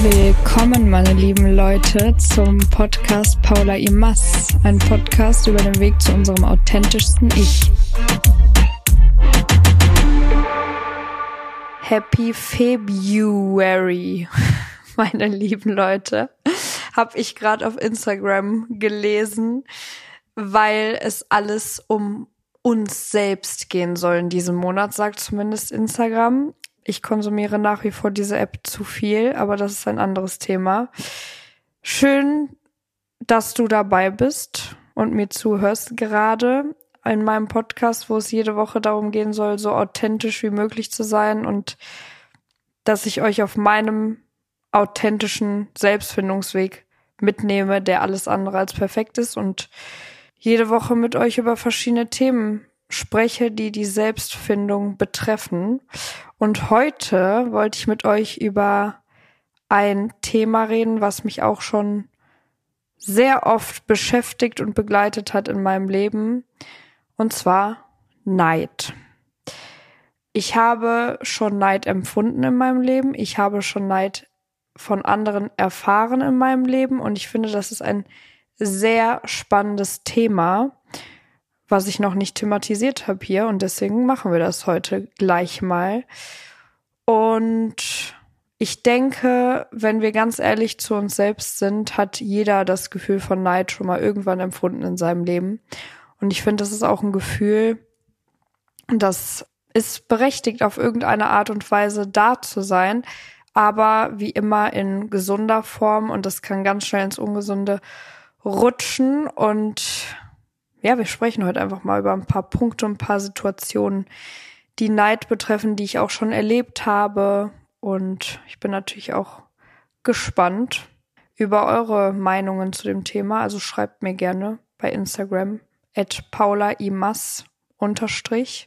Willkommen, meine lieben Leute, zum Podcast Paula Imas. Ein Podcast über den Weg zu unserem authentischsten Ich. Happy February, meine lieben Leute. Hab ich gerade auf Instagram gelesen, weil es alles um uns selbst gehen soll in diesem Monat, sagt zumindest Instagram. Ich konsumiere nach wie vor diese App zu viel, aber das ist ein anderes Thema. Schön, dass du dabei bist und mir zuhörst gerade in meinem Podcast, wo es jede Woche darum gehen soll, so authentisch wie möglich zu sein und dass ich euch auf meinem authentischen Selbstfindungsweg mitnehme, der alles andere als perfekt ist und jede Woche mit euch über verschiedene Themen spreche, die die Selbstfindung betreffen. Und heute wollte ich mit euch über ein Thema reden, was mich auch schon sehr oft beschäftigt und begleitet hat in meinem Leben. Und zwar Neid. Ich habe schon Neid empfunden in meinem Leben. Ich habe schon Neid von anderen erfahren in meinem Leben. Und ich finde, das ist ein sehr spannendes Thema was ich noch nicht thematisiert habe hier und deswegen machen wir das heute gleich mal. Und ich denke, wenn wir ganz ehrlich zu uns selbst sind, hat jeder das Gefühl von Neid schon mal irgendwann empfunden in seinem Leben. Und ich finde, das ist auch ein Gefühl, das ist berechtigt, auf irgendeine Art und Weise da zu sein, aber wie immer in gesunder Form und das kann ganz schnell ins Ungesunde rutschen und ja, wir sprechen heute einfach mal über ein paar Punkte und ein paar Situationen, die Neid betreffen, die ich auch schon erlebt habe. Und ich bin natürlich auch gespannt über eure Meinungen zu dem Thema. Also schreibt mir gerne bei Instagram at paulaimas unterstrich.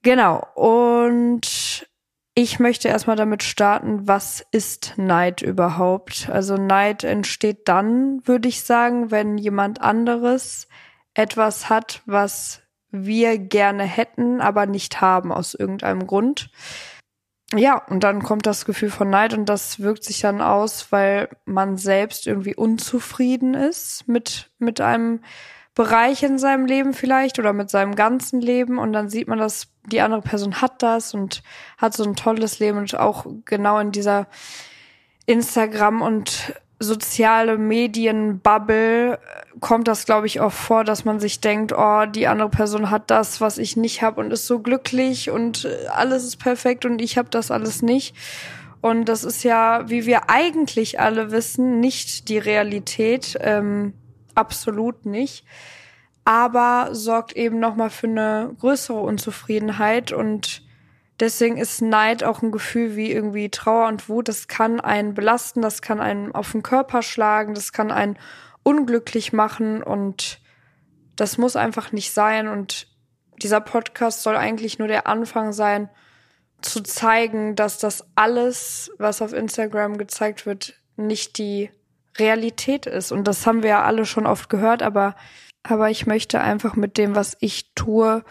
Genau. Und ich möchte erstmal damit starten, was ist Neid überhaupt? Also Neid entsteht dann, würde ich sagen, wenn jemand anderes etwas hat, was wir gerne hätten, aber nicht haben aus irgendeinem Grund. Ja, und dann kommt das Gefühl von Neid und das wirkt sich dann aus, weil man selbst irgendwie unzufrieden ist mit, mit einem Bereich in seinem Leben vielleicht oder mit seinem ganzen Leben und dann sieht man, dass die andere Person hat das und hat so ein tolles Leben und auch genau in dieser Instagram und soziale Medien-Bubble kommt das, glaube ich, auch vor, dass man sich denkt, oh, die andere Person hat das, was ich nicht habe und ist so glücklich und alles ist perfekt und ich habe das alles nicht. Und das ist ja, wie wir eigentlich alle wissen, nicht die Realität. Ähm, absolut nicht. Aber sorgt eben nochmal für eine größere Unzufriedenheit und deswegen ist Neid auch ein Gefühl wie irgendwie Trauer und Wut. Das kann einen belasten, das kann einen auf den Körper schlagen, das kann einen unglücklich machen und das muss einfach nicht sein. Und dieser Podcast soll eigentlich nur der Anfang sein, zu zeigen, dass das alles, was auf Instagram gezeigt wird, nicht die Realität ist. Und das haben wir ja alle schon oft gehört, aber, aber ich möchte einfach mit dem, was ich tue,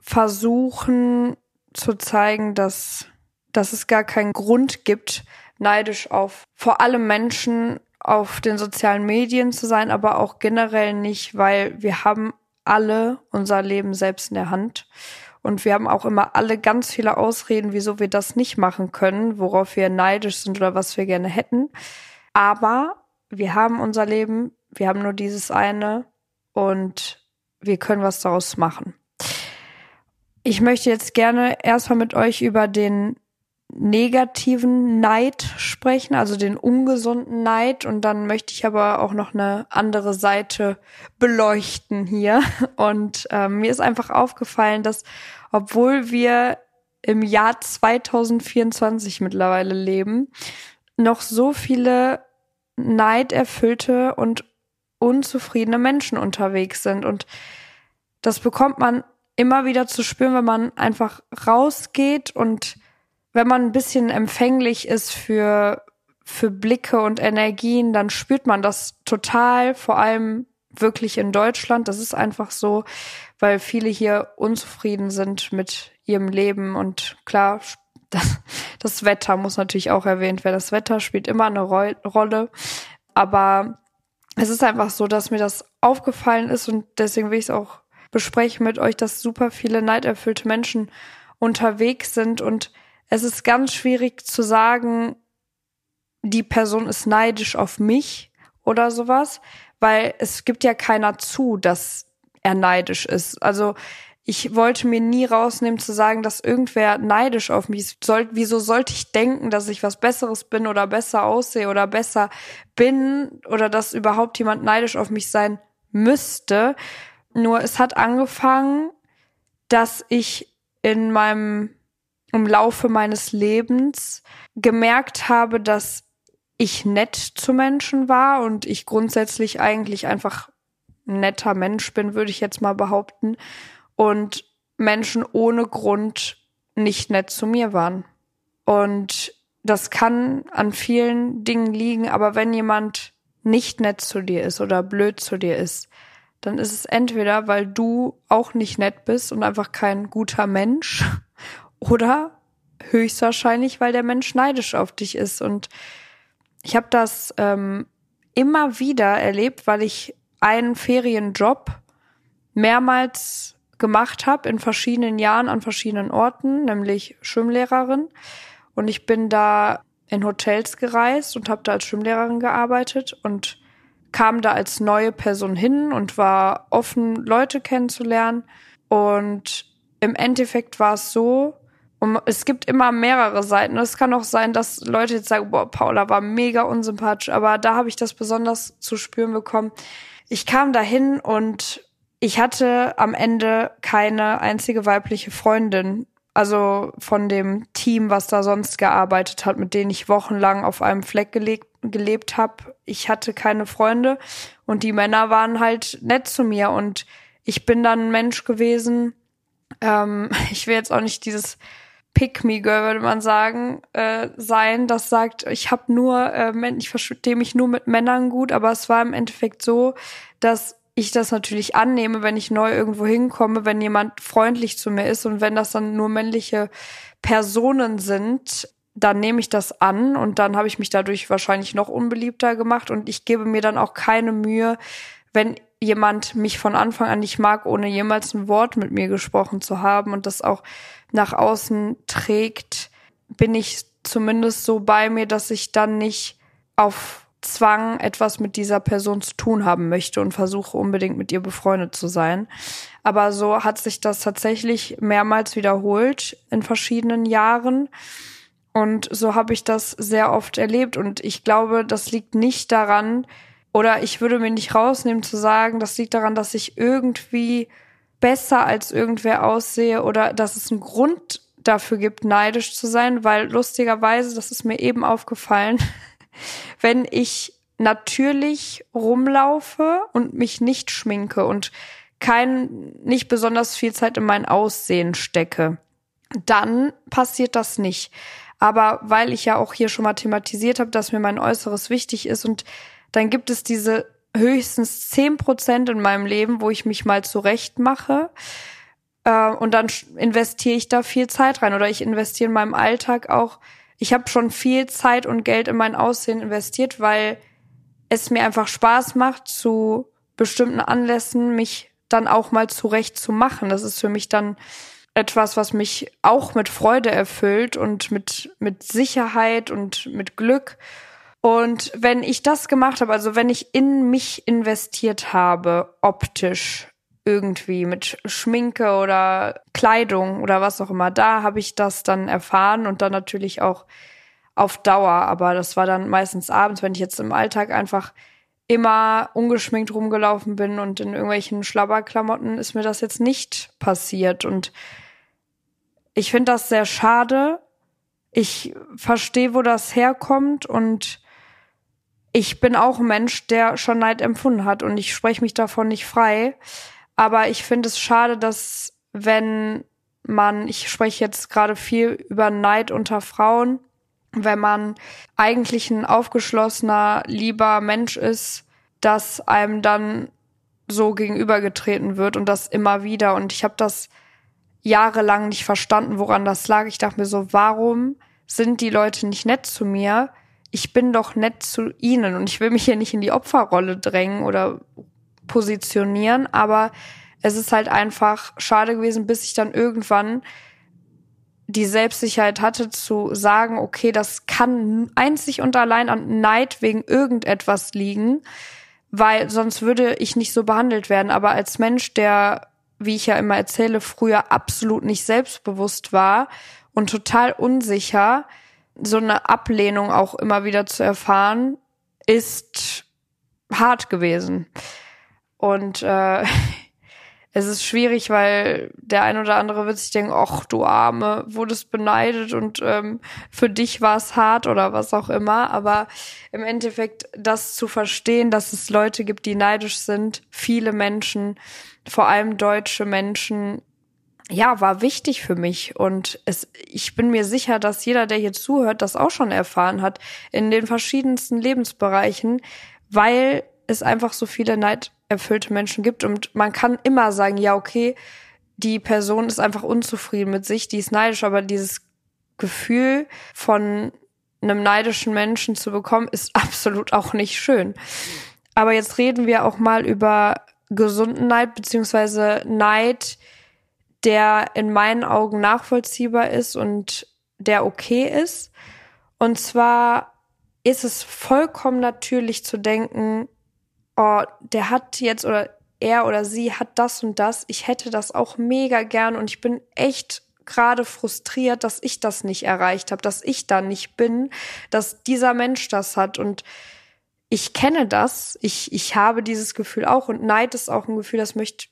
versuchen zu zeigen, dass, dass es gar keinen Grund gibt, neidisch auf vor allem Menschen auf den sozialen Medien zu sein, aber auch generell nicht, weil wir haben alle unser Leben selbst in der Hand. Und wir haben auch immer alle ganz viele Ausreden, wieso wir das nicht machen können, worauf wir neidisch sind oder was wir gerne hätten. Aber wir haben unser Leben, wir haben nur dieses eine und wir können was daraus machen. Ich möchte jetzt gerne erstmal mit euch über den negativen Neid sprechen, also den ungesunden Neid. Und dann möchte ich aber auch noch eine andere Seite beleuchten hier. Und äh, mir ist einfach aufgefallen, dass obwohl wir im Jahr 2024 mittlerweile leben, noch so viele neiderfüllte und unzufriedene Menschen unterwegs sind. Und das bekommt man immer wieder zu spüren, wenn man einfach rausgeht und wenn man ein bisschen empfänglich ist für, für Blicke und Energien, dann spürt man das total, vor allem wirklich in Deutschland. Das ist einfach so, weil viele hier unzufrieden sind mit ihrem Leben und klar das, das Wetter muss natürlich auch erwähnt werden. Das Wetter spielt immer eine Ro Rolle. Aber es ist einfach so, dass mir das aufgefallen ist und deswegen will ich es auch besprechen mit euch, dass super viele neiderfüllte Menschen unterwegs sind und es ist ganz schwierig zu sagen, die Person ist neidisch auf mich oder sowas, weil es gibt ja keiner zu, dass er neidisch ist. Also ich wollte mir nie rausnehmen zu sagen, dass irgendwer neidisch auf mich ist. Soll, wieso sollte ich denken, dass ich was Besseres bin oder besser aussehe oder besser bin oder dass überhaupt jemand neidisch auf mich sein müsste? Nur es hat angefangen, dass ich in meinem, im Laufe meines Lebens gemerkt habe, dass ich nett zu Menschen war und ich grundsätzlich eigentlich einfach ein netter Mensch bin, würde ich jetzt mal behaupten und Menschen ohne Grund nicht nett zu mir waren. Und das kann an vielen Dingen liegen, aber wenn jemand nicht nett zu dir ist oder blöd zu dir ist, dann ist es entweder, weil du auch nicht nett bist und einfach kein guter Mensch oder höchstwahrscheinlich, weil der Mensch neidisch auf dich ist. Und ich habe das ähm, immer wieder erlebt, weil ich einen Ferienjob mehrmals gemacht habe in verschiedenen Jahren an verschiedenen Orten, nämlich Schwimmlehrerin. Und ich bin da in Hotels gereist und habe da als Schwimmlehrerin gearbeitet und kam da als neue Person hin und war offen, Leute kennenzulernen. Und im Endeffekt war es so, und es gibt immer mehrere Seiten. Es kann auch sein, dass Leute jetzt sagen, boah, Paula war mega unsympathisch, aber da habe ich das besonders zu spüren bekommen. Ich kam dahin und ich hatte am Ende keine einzige weibliche Freundin. Also von dem Team, was da sonst gearbeitet hat, mit denen ich wochenlang auf einem Fleck gelegt, gelebt habe. Ich hatte keine Freunde und die Männer waren halt nett zu mir und ich bin dann ein Mensch gewesen. Ähm, ich will jetzt auch nicht dieses Pick-me-Girl, würde man sagen, äh, sein, das sagt, ich habe nur, äh, ich verstehe mich nur mit Männern gut, aber es war im Endeffekt so, dass ich das natürlich annehme, wenn ich neu irgendwo hinkomme, wenn jemand freundlich zu mir ist und wenn das dann nur männliche Personen sind, dann nehme ich das an und dann habe ich mich dadurch wahrscheinlich noch unbeliebter gemacht und ich gebe mir dann auch keine Mühe, wenn jemand mich von Anfang an nicht mag, ohne jemals ein Wort mit mir gesprochen zu haben und das auch nach außen trägt, bin ich zumindest so bei mir, dass ich dann nicht auf Zwang etwas mit dieser Person zu tun haben möchte und versuche unbedingt mit ihr befreundet zu sein. Aber so hat sich das tatsächlich mehrmals wiederholt in verschiedenen Jahren. Und so habe ich das sehr oft erlebt. Und ich glaube, das liegt nicht daran, oder ich würde mir nicht rausnehmen zu sagen, das liegt daran, dass ich irgendwie besser als irgendwer aussehe oder dass es einen Grund dafür gibt, neidisch zu sein, weil lustigerweise, das ist mir eben aufgefallen, wenn ich natürlich rumlaufe und mich nicht schminke und kein, nicht besonders viel Zeit in mein Aussehen stecke, dann passiert das nicht. Aber weil ich ja auch hier schon mal thematisiert habe, dass mir mein Äußeres wichtig ist und dann gibt es diese höchstens zehn Prozent in meinem Leben, wo ich mich mal zurecht mache. Äh, und dann investiere ich da viel Zeit rein oder ich investiere in meinem Alltag auch ich habe schon viel Zeit und Geld in mein Aussehen investiert, weil es mir einfach Spaß macht, zu bestimmten Anlässen mich dann auch mal zurecht zu machen. Das ist für mich dann etwas, was mich auch mit Freude erfüllt und mit, mit Sicherheit und mit Glück. Und wenn ich das gemacht habe, also wenn ich in mich investiert habe, optisch, irgendwie mit Schminke oder Kleidung oder was auch immer. Da habe ich das dann erfahren und dann natürlich auch auf Dauer. Aber das war dann meistens abends, wenn ich jetzt im Alltag einfach immer ungeschminkt rumgelaufen bin und in irgendwelchen Schlabberklamotten ist mir das jetzt nicht passiert. Und ich finde das sehr schade. Ich verstehe, wo das herkommt und ich bin auch ein Mensch, der schon Neid empfunden hat und ich spreche mich davon nicht frei. Aber ich finde es schade, dass wenn man, ich spreche jetzt gerade viel über Neid unter Frauen, wenn man eigentlich ein aufgeschlossener, lieber Mensch ist, dass einem dann so gegenübergetreten wird und das immer wieder. Und ich habe das jahrelang nicht verstanden, woran das lag. Ich dachte mir so, warum sind die Leute nicht nett zu mir? Ich bin doch nett zu ihnen und ich will mich hier nicht in die Opferrolle drängen oder positionieren, aber es ist halt einfach schade gewesen, bis ich dann irgendwann die Selbstsicherheit hatte zu sagen, okay, das kann einzig und allein an Neid wegen irgendetwas liegen, weil sonst würde ich nicht so behandelt werden. Aber als Mensch, der, wie ich ja immer erzähle, früher absolut nicht selbstbewusst war und total unsicher, so eine Ablehnung auch immer wieder zu erfahren, ist hart gewesen. Und äh, es ist schwierig, weil der ein oder andere wird sich denken, ach du Arme, wurdest beneidet und ähm, für dich war es hart oder was auch immer. Aber im Endeffekt das zu verstehen, dass es Leute gibt, die neidisch sind, viele Menschen, vor allem deutsche Menschen, ja, war wichtig für mich. Und es, ich bin mir sicher, dass jeder, der hier zuhört, das auch schon erfahren hat in den verschiedensten Lebensbereichen, weil es einfach so viele Neid erfüllte Menschen gibt. Und man kann immer sagen, ja, okay, die Person ist einfach unzufrieden mit sich, die ist neidisch, aber dieses Gefühl von einem neidischen Menschen zu bekommen, ist absolut auch nicht schön. Aber jetzt reden wir auch mal über gesunden Neid, beziehungsweise Neid, der in meinen Augen nachvollziehbar ist und der okay ist. Und zwar ist es vollkommen natürlich zu denken, oh, der hat jetzt oder er oder sie hat das und das, ich hätte das auch mega gern und ich bin echt gerade frustriert, dass ich das nicht erreicht habe, dass ich da nicht bin, dass dieser Mensch das hat. Und ich kenne das, ich, ich habe dieses Gefühl auch und Neid ist auch ein Gefühl, das möchte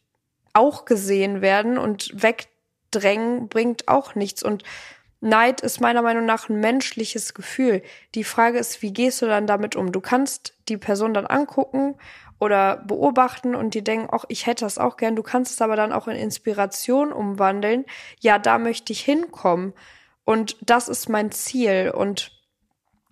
auch gesehen werden und wegdrängen bringt auch nichts und Neid ist meiner Meinung nach ein menschliches Gefühl. Die Frage ist, wie gehst du dann damit um? Du kannst die Person dann angucken oder beobachten und die denken, ach, ich hätte das auch gern. Du kannst es aber dann auch in Inspiration umwandeln. Ja, da möchte ich hinkommen. Und das ist mein Ziel. Und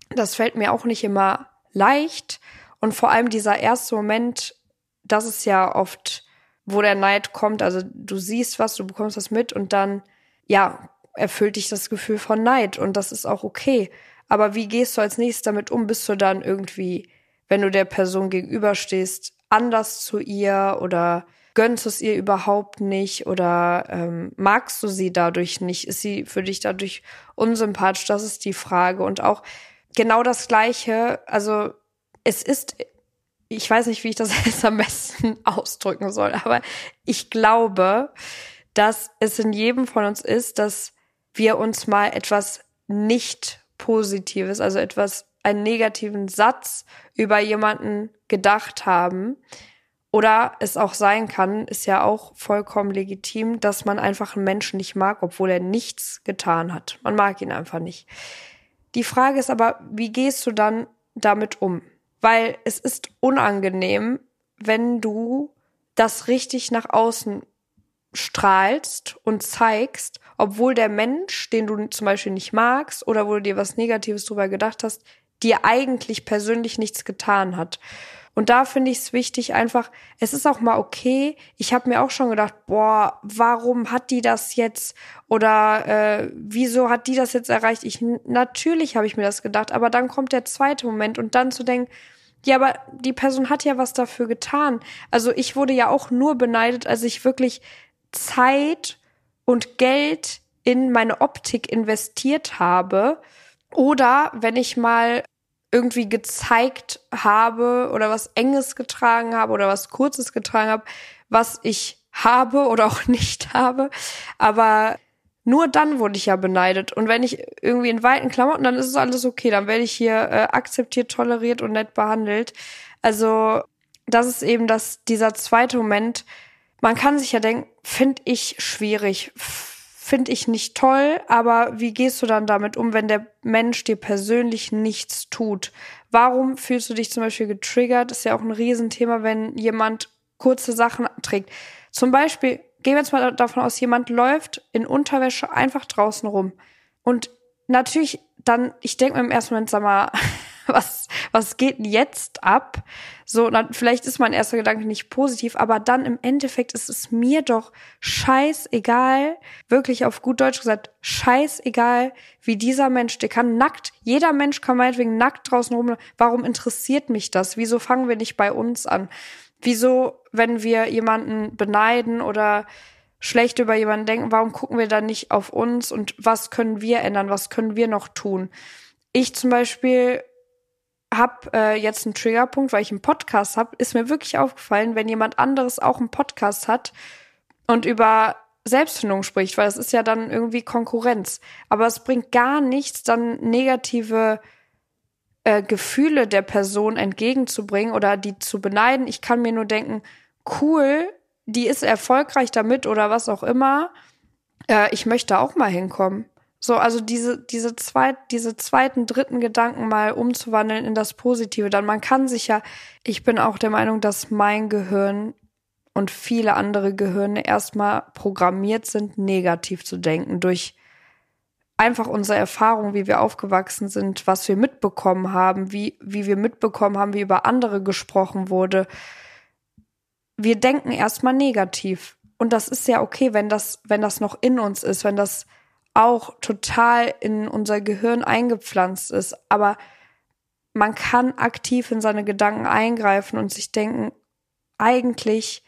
das fällt mir auch nicht immer leicht. Und vor allem dieser erste Moment, das ist ja oft, wo der Neid kommt. Also du siehst was, du bekommst was mit und dann, ja, erfüllt dich das Gefühl von Neid und das ist auch okay. Aber wie gehst du als nächstes damit um? Bist du dann irgendwie, wenn du der Person gegenüberstehst, anders zu ihr oder gönnst du es ihr überhaupt nicht oder ähm, magst du sie dadurch nicht? Ist sie für dich dadurch unsympathisch? Das ist die Frage. Und auch genau das Gleiche, also es ist, ich weiß nicht, wie ich das jetzt am besten ausdrücken soll, aber ich glaube, dass es in jedem von uns ist, dass wir uns mal etwas nicht Positives, also etwas, einen negativen Satz über jemanden gedacht haben. Oder es auch sein kann, ist ja auch vollkommen legitim, dass man einfach einen Menschen nicht mag, obwohl er nichts getan hat. Man mag ihn einfach nicht. Die Frage ist aber, wie gehst du dann damit um? Weil es ist unangenehm, wenn du das richtig nach außen strahlst und zeigst, obwohl der Mensch, den du zum Beispiel nicht magst oder wo du dir was Negatives drüber gedacht hast, dir eigentlich persönlich nichts getan hat. Und da finde ich es wichtig, einfach, es ist auch mal okay. Ich habe mir auch schon gedacht, boah, warum hat die das jetzt? Oder äh, wieso hat die das jetzt erreicht? Ich natürlich habe ich mir das gedacht, aber dann kommt der zweite Moment und dann zu denken, ja, aber die Person hat ja was dafür getan. Also ich wurde ja auch nur beneidet, als ich wirklich Zeit und Geld in meine Optik investiert habe oder wenn ich mal irgendwie gezeigt habe oder was Enges getragen habe oder was Kurzes getragen habe, was ich habe oder auch nicht habe. Aber nur dann wurde ich ja beneidet. Und wenn ich irgendwie in weiten Klamotten, dann ist es alles okay. Dann werde ich hier äh, akzeptiert, toleriert und nett behandelt. Also das ist eben das, dieser zweite Moment, man kann sich ja denken, finde ich schwierig, finde ich nicht toll, aber wie gehst du dann damit um, wenn der Mensch dir persönlich nichts tut? Warum fühlst du dich zum Beispiel getriggert? Ist ja auch ein Riesenthema, wenn jemand kurze Sachen trägt. Zum Beispiel, gehen wir jetzt mal davon aus, jemand läuft in Unterwäsche einfach draußen rum. Und natürlich dann, ich denke mir im ersten Moment, sag mal, was, was geht denn jetzt ab? So, dann, vielleicht ist mein erster Gedanke nicht positiv, aber dann im Endeffekt ist es mir doch scheißegal, wirklich auf gut Deutsch gesagt, scheißegal, wie dieser Mensch, der kann nackt, jeder Mensch kann meinetwegen nackt draußen rum, warum interessiert mich das? Wieso fangen wir nicht bei uns an? Wieso, wenn wir jemanden beneiden oder schlecht über jemanden denken, warum gucken wir dann nicht auf uns und was können wir ändern, was können wir noch tun? Ich zum Beispiel habe äh, jetzt einen Triggerpunkt, weil ich einen Podcast habe, ist mir wirklich aufgefallen, wenn jemand anderes auch einen Podcast hat und über Selbstfindung spricht, weil das ist ja dann irgendwie Konkurrenz. Aber es bringt gar nichts, dann negative äh, Gefühle der Person entgegenzubringen oder die zu beneiden. Ich kann mir nur denken, cool, die ist erfolgreich damit oder was auch immer. Äh, ich möchte auch mal hinkommen. So, also diese, diese, zweit, diese zweiten, dritten Gedanken mal umzuwandeln in das Positive. Dann man kann sich ja, ich bin auch der Meinung, dass mein Gehirn und viele andere Gehirne erstmal programmiert sind, negativ zu denken durch einfach unsere Erfahrung, wie wir aufgewachsen sind, was wir mitbekommen haben, wie, wie wir mitbekommen haben, wie über andere gesprochen wurde. Wir denken erstmal negativ. Und das ist ja okay, wenn das, wenn das noch in uns ist, wenn das auch total in unser Gehirn eingepflanzt ist. Aber man kann aktiv in seine Gedanken eingreifen und sich denken, eigentlich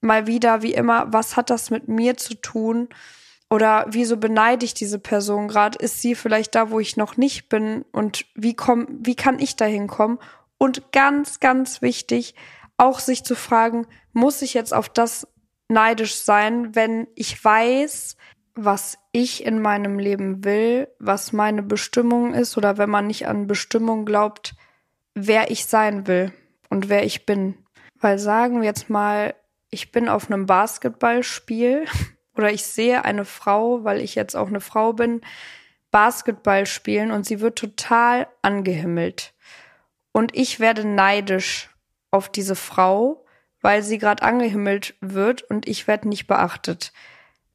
mal wieder, wie immer, was hat das mit mir zu tun? Oder wieso beneide ich diese Person gerade? Ist sie vielleicht da, wo ich noch nicht bin? Und wie komm, wie kann ich da hinkommen? Und ganz, ganz wichtig, auch sich zu fragen, muss ich jetzt auf das neidisch sein, wenn ich weiß, was ich in meinem Leben will, was meine Bestimmung ist oder wenn man nicht an Bestimmung glaubt, wer ich sein will und wer ich bin. Weil sagen wir jetzt mal, ich bin auf einem Basketballspiel oder ich sehe eine Frau, weil ich jetzt auch eine Frau bin, Basketball spielen und sie wird total angehimmelt. Und ich werde neidisch auf diese Frau, weil sie gerade angehimmelt wird und ich werde nicht beachtet.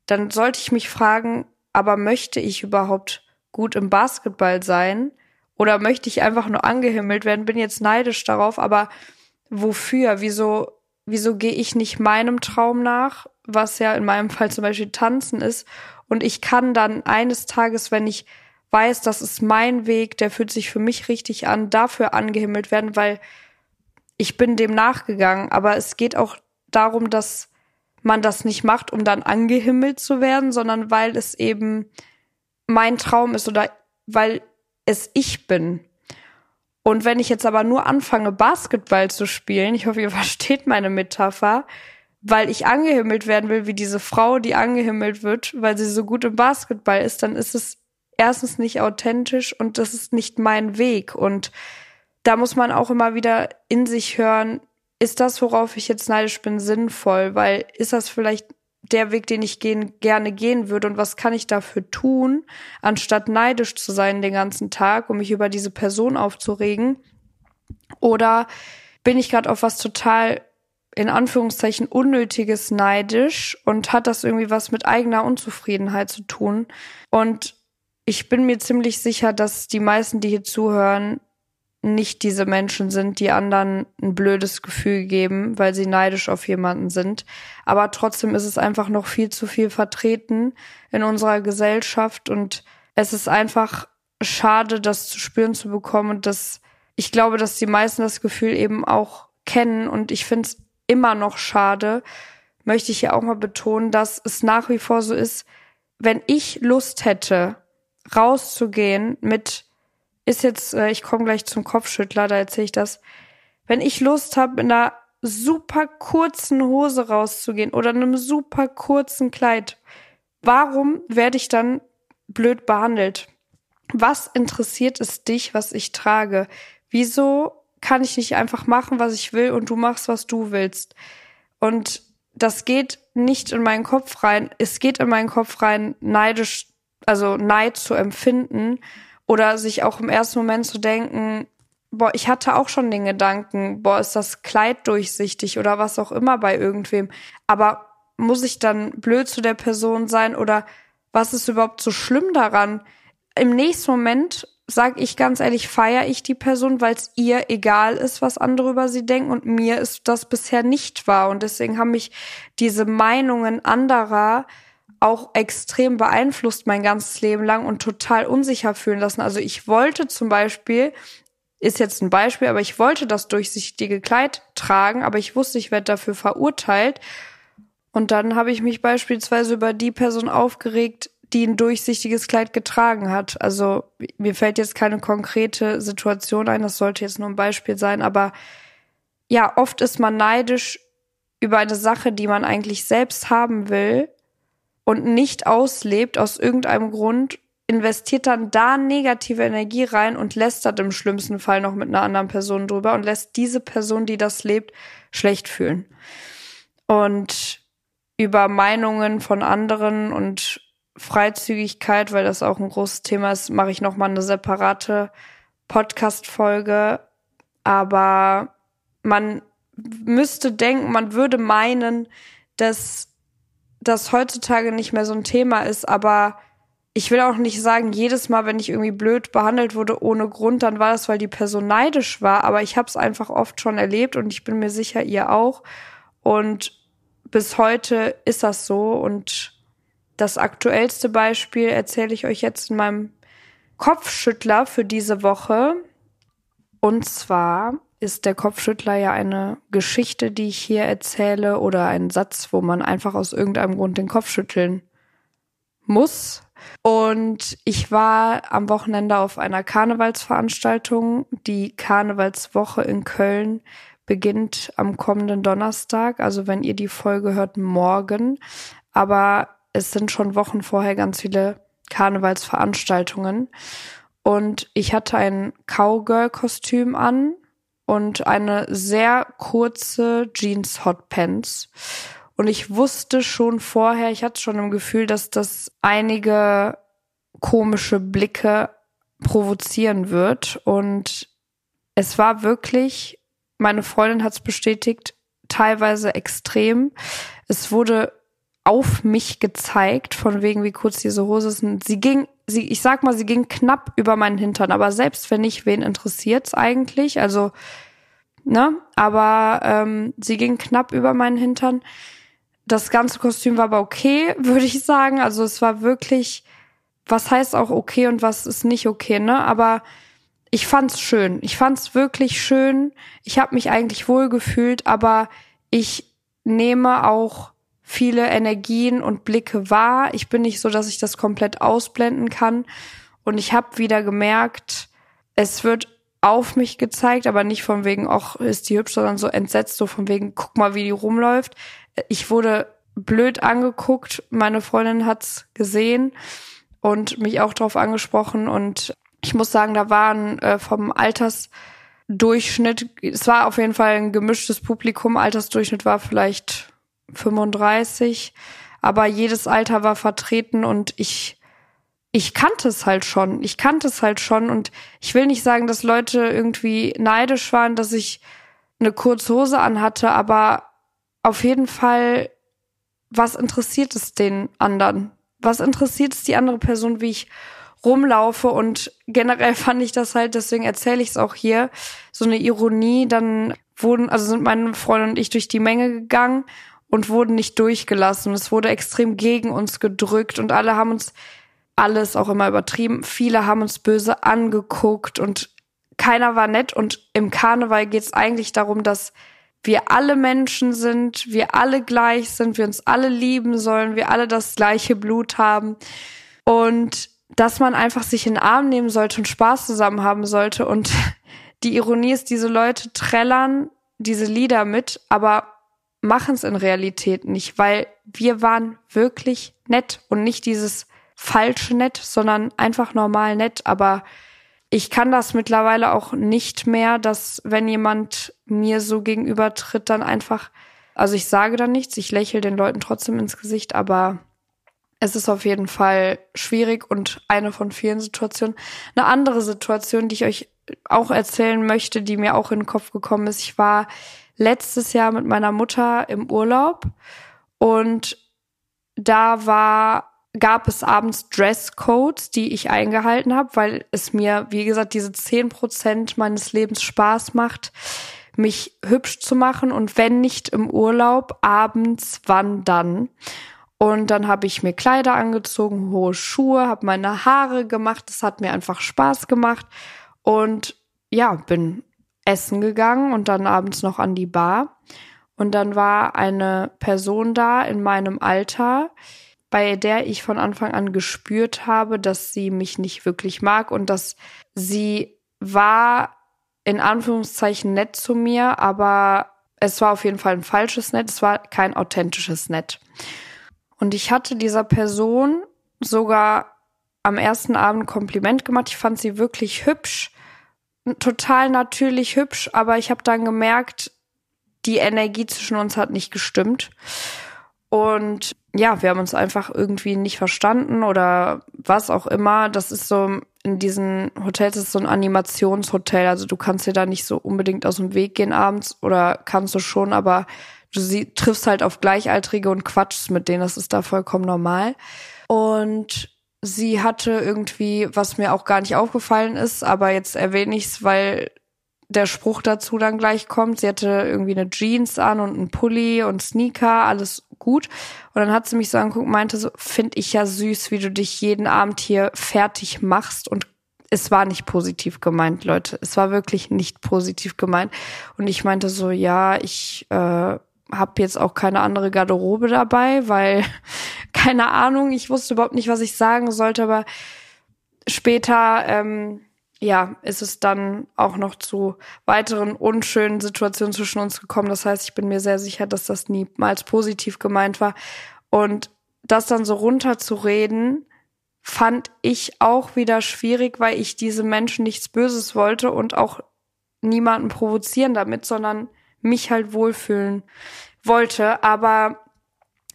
Dann sollte ich mich fragen, aber möchte ich überhaupt gut im Basketball sein? Oder möchte ich einfach nur angehimmelt werden? Bin jetzt neidisch darauf, aber wofür? Wieso, wieso gehe ich nicht meinem Traum nach? was ja in meinem Fall zum Beispiel Tanzen ist. Und ich kann dann eines Tages, wenn ich weiß, das ist mein Weg, der fühlt sich für mich richtig an, dafür angehimmelt werden, weil ich bin dem nachgegangen. Aber es geht auch darum, dass man das nicht macht, um dann angehimmelt zu werden, sondern weil es eben mein Traum ist oder weil es ich bin. Und wenn ich jetzt aber nur anfange, Basketball zu spielen, ich hoffe, ihr versteht meine Metapher, weil ich angehimmelt werden will, wie diese Frau, die angehimmelt wird, weil sie so gut im Basketball ist, dann ist es erstens nicht authentisch und das ist nicht mein Weg. Und da muss man auch immer wieder in sich hören, ist das, worauf ich jetzt neidisch bin, sinnvoll? Weil ist das vielleicht der Weg, den ich gehen, gerne gehen würde und was kann ich dafür tun, anstatt neidisch zu sein den ganzen Tag, um mich über diese Person aufzuregen? Oder bin ich gerade auf was total in Anführungszeichen unnötiges neidisch und hat das irgendwie was mit eigener Unzufriedenheit zu tun. Und ich bin mir ziemlich sicher, dass die meisten, die hier zuhören, nicht diese Menschen sind, die anderen ein blödes Gefühl geben, weil sie neidisch auf jemanden sind. Aber trotzdem ist es einfach noch viel zu viel vertreten in unserer Gesellschaft. Und es ist einfach schade, das zu spüren zu bekommen. Und das, ich glaube, dass die meisten das Gefühl eben auch kennen. Und ich finde es immer noch schade, möchte ich hier auch mal betonen, dass es nach wie vor so ist, wenn ich Lust hätte, rauszugehen mit, ist jetzt, äh, ich komme gleich zum Kopfschüttler, da erzähle ich das, wenn ich Lust habe, in einer super kurzen Hose rauszugehen oder einem super kurzen Kleid, warum werde ich dann blöd behandelt? Was interessiert es dich, was ich trage? Wieso kann ich nicht einfach machen, was ich will und du machst, was du willst. Und das geht nicht in meinen Kopf rein. Es geht in meinen Kopf rein, neidisch, also Neid zu empfinden oder sich auch im ersten Moment zu denken, boah, ich hatte auch schon den Gedanken, boah, ist das Kleid durchsichtig oder was auch immer bei irgendwem. Aber muss ich dann blöd zu der Person sein oder was ist überhaupt so schlimm daran? Im nächsten Moment sag ich ganz ehrlich, feiere ich die Person, weil es ihr egal ist, was andere über sie denken und mir ist das bisher nicht wahr und deswegen haben mich diese Meinungen anderer auch extrem beeinflusst mein ganzes Leben lang und total unsicher fühlen lassen. Also ich wollte zum Beispiel, ist jetzt ein Beispiel, aber ich wollte das durchsichtige Kleid tragen, aber ich wusste, ich werde dafür verurteilt. Und dann habe ich mich beispielsweise über die Person aufgeregt, die ein durchsichtiges Kleid getragen hat. Also mir fällt jetzt keine konkrete Situation ein, das sollte jetzt nur ein Beispiel sein, aber ja, oft ist man neidisch über eine Sache, die man eigentlich selbst haben will und nicht auslebt aus irgendeinem Grund, investiert dann da negative Energie rein und lästert im schlimmsten Fall noch mit einer anderen Person drüber und lässt diese Person, die das lebt, schlecht fühlen. Und über Meinungen von anderen und Freizügigkeit, weil das auch ein großes Thema ist, mache ich noch mal eine separate Podcast Folge, aber man müsste denken, man würde meinen, dass das heutzutage nicht mehr so ein Thema ist, aber ich will auch nicht sagen, jedes Mal, wenn ich irgendwie blöd behandelt wurde ohne Grund, dann war das, weil die Person neidisch war, aber ich habe es einfach oft schon erlebt und ich bin mir sicher, ihr auch. Und bis heute ist das so und das aktuellste Beispiel erzähle ich euch jetzt in meinem Kopfschüttler für diese Woche. Und zwar ist der Kopfschüttler ja eine Geschichte, die ich hier erzähle oder ein Satz, wo man einfach aus irgendeinem Grund den Kopf schütteln muss. Und ich war am Wochenende auf einer Karnevalsveranstaltung. Die Karnevalswoche in Köln beginnt am kommenden Donnerstag. Also wenn ihr die Folge hört, morgen. Aber es sind schon Wochen vorher ganz viele Karnevalsveranstaltungen. Und ich hatte ein Cowgirl-Kostüm an und eine sehr kurze Jeans Hotpants. Und ich wusste schon vorher, ich hatte schon im Gefühl, dass das einige komische Blicke provozieren wird. Und es war wirklich, meine Freundin hat es bestätigt, teilweise extrem. Es wurde auf mich gezeigt, von wegen, wie kurz diese Hose ist. Sie ging, sie, ich sag mal, sie ging knapp über meinen Hintern, aber selbst wenn nicht, wen interessiert's eigentlich? Also, ne? Aber ähm, sie ging knapp über meinen Hintern. Das ganze Kostüm war aber okay, würde ich sagen. Also es war wirklich, was heißt auch okay und was ist nicht okay, ne? Aber ich fand's schön. Ich fand's wirklich schön. Ich habe mich eigentlich wohl gefühlt, aber ich nehme auch viele Energien und Blicke wahr. Ich bin nicht so, dass ich das komplett ausblenden kann. Und ich habe wieder gemerkt, es wird auf mich gezeigt, aber nicht von wegen, ach, ist die hübsch, sondern so entsetzt, so von wegen, guck mal, wie die rumläuft. Ich wurde blöd angeguckt, meine Freundin hat's gesehen und mich auch darauf angesprochen und ich muss sagen, da waren äh, vom Altersdurchschnitt, es war auf jeden Fall ein gemischtes Publikum, Altersdurchschnitt war vielleicht 35, aber jedes Alter war vertreten und ich ich kannte es halt schon. Ich kannte es halt schon und ich will nicht sagen, dass Leute irgendwie neidisch waren, dass ich eine kurze Hose anhatte, aber auf jeden Fall, was interessiert es den anderen? Was interessiert es die andere Person, wie ich rumlaufe? Und generell fand ich das halt, deswegen erzähle ich es auch hier, so eine Ironie. Dann wurden, also sind meine Freunde und ich durch die Menge gegangen und wurden nicht durchgelassen. Es wurde extrem gegen uns gedrückt und alle haben uns alles auch immer übertrieben. Viele haben uns böse angeguckt und keiner war nett. Und im Karneval geht es eigentlich darum, dass wir alle Menschen sind, wir alle gleich sind, wir uns alle lieben sollen, wir alle das gleiche Blut haben und dass man einfach sich in den Arm nehmen sollte und Spaß zusammen haben sollte. Und die Ironie ist, diese Leute trällern diese Lieder mit, aber machen es in Realität nicht, weil wir waren wirklich nett und nicht dieses falsche nett, sondern einfach normal nett. Aber ich kann das mittlerweile auch nicht mehr, dass wenn jemand mir so gegenübertritt, dann einfach, also ich sage dann nichts, ich lächle den Leuten trotzdem ins Gesicht, aber es ist auf jeden Fall schwierig und eine von vielen Situationen. Eine andere Situation, die ich euch auch erzählen möchte, die mir auch in den Kopf gekommen ist. Ich war letztes Jahr mit meiner Mutter im Urlaub und da war gab es abends Dresscodes, die ich eingehalten habe, weil es mir, wie gesagt, diese zehn Prozent meines Lebens Spaß macht, mich hübsch zu machen und wenn nicht im Urlaub, abends, wann dann? Und dann habe ich mir Kleider angezogen, hohe Schuhe, habe meine Haare gemacht, das hat mir einfach Spaß gemacht und ja, bin essen gegangen und dann abends noch an die Bar. Und dann war eine Person da in meinem Alter, bei der ich von Anfang an gespürt habe, dass sie mich nicht wirklich mag und dass sie war in Anführungszeichen nett zu mir, aber es war auf jeden Fall ein falsches Nett, es war kein authentisches Nett. Und ich hatte dieser Person sogar am ersten Abend Kompliment gemacht. Ich fand sie wirklich hübsch, total natürlich hübsch, aber ich habe dann gemerkt, die Energie zwischen uns hat nicht gestimmt. Und ja, wir haben uns einfach irgendwie nicht verstanden oder was auch immer. Das ist so, in diesen Hotels ist so ein Animationshotel. Also du kannst dir da nicht so unbedingt aus dem Weg gehen abends oder kannst du schon, aber du sie, triffst halt auf Gleichaltrige und quatschst mit denen. Das ist da vollkommen normal. Und sie hatte irgendwie, was mir auch gar nicht aufgefallen ist, aber jetzt erwähne ich es, weil der Spruch dazu dann gleich kommt. Sie hatte irgendwie eine Jeans an und einen Pulli und Sneaker, alles gut. Und dann hat sie mich so angeguckt und meinte so, finde ich ja süß, wie du dich jeden Abend hier fertig machst und es war nicht positiv gemeint, Leute. Es war wirklich nicht positiv gemeint. Und ich meinte so, ja, ich äh, habe jetzt auch keine andere Garderobe dabei, weil keine Ahnung, ich wusste überhaupt nicht, was ich sagen sollte, aber später ähm, ja, ist es dann auch noch zu weiteren unschönen Situationen zwischen uns gekommen. Das heißt, ich bin mir sehr sicher, dass das niemals positiv gemeint war. Und das dann so runterzureden, fand ich auch wieder schwierig, weil ich diese Menschen nichts Böses wollte und auch niemanden provozieren damit, sondern mich halt wohlfühlen wollte. Aber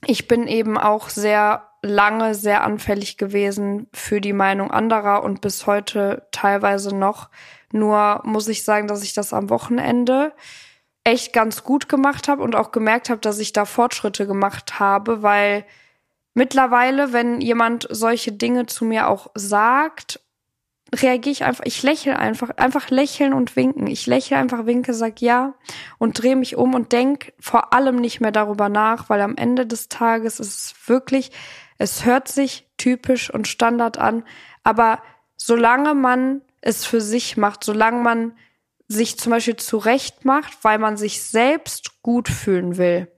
ich bin eben auch sehr lange sehr anfällig gewesen für die Meinung anderer und bis heute teilweise noch. Nur muss ich sagen, dass ich das am Wochenende echt ganz gut gemacht habe und auch gemerkt habe, dass ich da Fortschritte gemacht habe, weil mittlerweile, wenn jemand solche Dinge zu mir auch sagt reagiere ich einfach, ich lächle einfach, einfach lächeln und winken. Ich lächle einfach, winke, sag ja und drehe mich um und denk vor allem nicht mehr darüber nach, weil am Ende des Tages ist es wirklich, es hört sich typisch und Standard an, aber solange man es für sich macht, solange man sich zum Beispiel zurecht macht, weil man sich selbst gut fühlen will,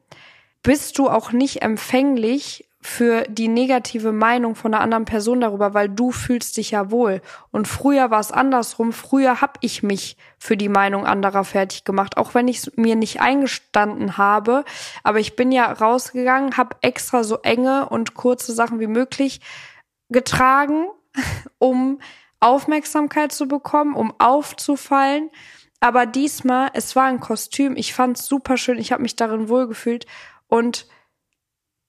bist du auch nicht empfänglich für die negative Meinung von einer anderen Person darüber, weil du fühlst dich ja wohl. Und früher war es andersrum. Früher habe ich mich für die Meinung anderer fertig gemacht, auch wenn ich es mir nicht eingestanden habe. Aber ich bin ja rausgegangen, habe extra so enge und kurze Sachen wie möglich getragen, um Aufmerksamkeit zu bekommen, um aufzufallen. Aber diesmal, es war ein Kostüm. Ich fand es super schön. Ich habe mich darin wohlgefühlt und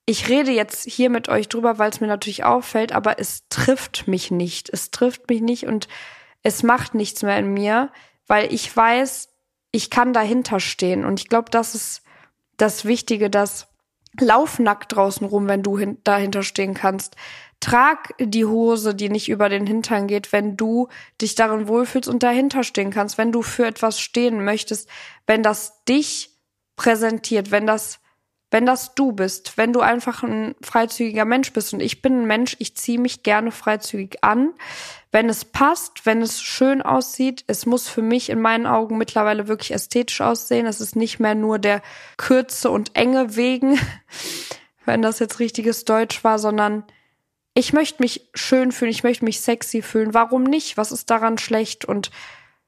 ich rede jetzt hier mit euch drüber, weil es mir natürlich auffällt, aber es trifft mich nicht. Es trifft mich nicht und es macht nichts mehr in mir, weil ich weiß, ich kann dahinter stehen. Und ich glaube, das ist das Wichtige, dass lauf nackt draußen rum, wenn du dahinter stehen kannst. Trag die Hose, die nicht über den Hintern geht, wenn du dich darin wohlfühlst und dahinter stehen kannst, wenn du für etwas stehen möchtest, wenn das dich präsentiert, wenn das wenn das du bist, wenn du einfach ein freizügiger Mensch bist und ich bin ein Mensch, ich ziehe mich gerne freizügig an, wenn es passt, wenn es schön aussieht, es muss für mich in meinen Augen mittlerweile wirklich ästhetisch aussehen, es ist nicht mehr nur der Kürze und Enge wegen, wenn das jetzt richtiges Deutsch war, sondern ich möchte mich schön fühlen, ich möchte mich sexy fühlen. Warum nicht? Was ist daran schlecht? Und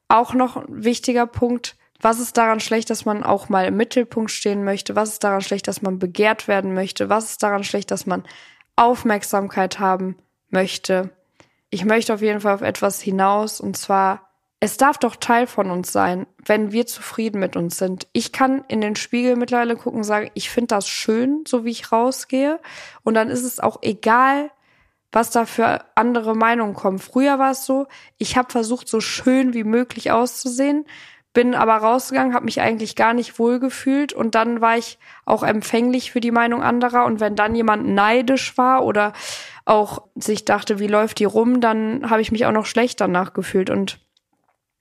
auch noch ein wichtiger Punkt, was ist daran schlecht, dass man auch mal im Mittelpunkt stehen möchte? Was ist daran schlecht, dass man begehrt werden möchte? Was ist daran schlecht, dass man Aufmerksamkeit haben möchte? Ich möchte auf jeden Fall auf etwas hinaus und zwar, es darf doch Teil von uns sein, wenn wir zufrieden mit uns sind. Ich kann in den Spiegel mittlerweile gucken und sagen, ich finde das schön, so wie ich rausgehe. Und dann ist es auch egal, was da für andere Meinungen kommen. Früher war es so, ich habe versucht, so schön wie möglich auszusehen bin aber rausgegangen, habe mich eigentlich gar nicht wohl gefühlt und dann war ich auch empfänglich für die Meinung anderer und wenn dann jemand neidisch war oder auch sich dachte, wie läuft die rum, dann habe ich mich auch noch schlecht danach gefühlt und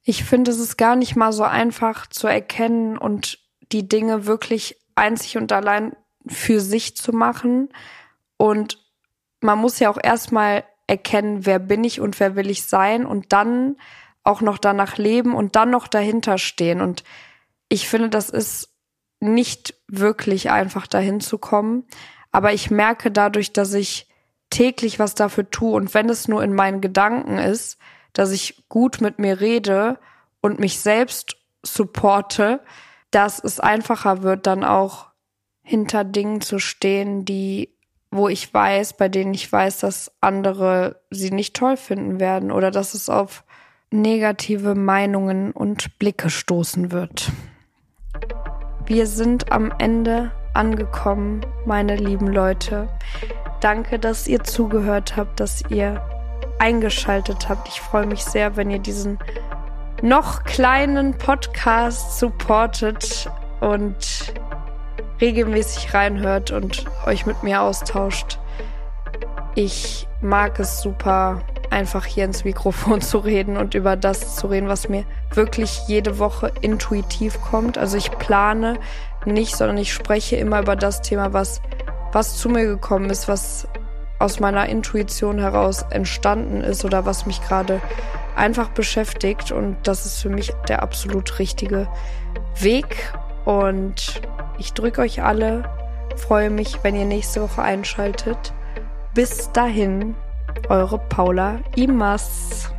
ich finde, es ist gar nicht mal so einfach zu erkennen und die Dinge wirklich einzig und allein für sich zu machen und man muss ja auch erstmal erkennen, wer bin ich und wer will ich sein und dann auch noch danach leben und dann noch dahinter stehen. Und ich finde, das ist nicht wirklich einfach dahin zu kommen. Aber ich merke dadurch, dass ich täglich was dafür tue und wenn es nur in meinen Gedanken ist, dass ich gut mit mir rede und mich selbst supporte, dass es einfacher wird, dann auch hinter Dingen zu stehen, die, wo ich weiß, bei denen ich weiß, dass andere sie nicht toll finden werden oder dass es auf negative Meinungen und Blicke stoßen wird. Wir sind am Ende angekommen, meine lieben Leute. Danke, dass ihr zugehört habt, dass ihr eingeschaltet habt. Ich freue mich sehr, wenn ihr diesen noch kleinen Podcast supportet und regelmäßig reinhört und euch mit mir austauscht. Ich mag es super, einfach hier ins Mikrofon zu reden und über das zu reden, was mir wirklich jede Woche intuitiv kommt. Also ich plane nicht, sondern ich spreche immer über das Thema, was, was zu mir gekommen ist, was aus meiner Intuition heraus entstanden ist oder was mich gerade einfach beschäftigt. Und das ist für mich der absolut richtige Weg. Und ich drücke euch alle, freue mich, wenn ihr nächste Woche einschaltet. Bis dahin, eure Paula Imas.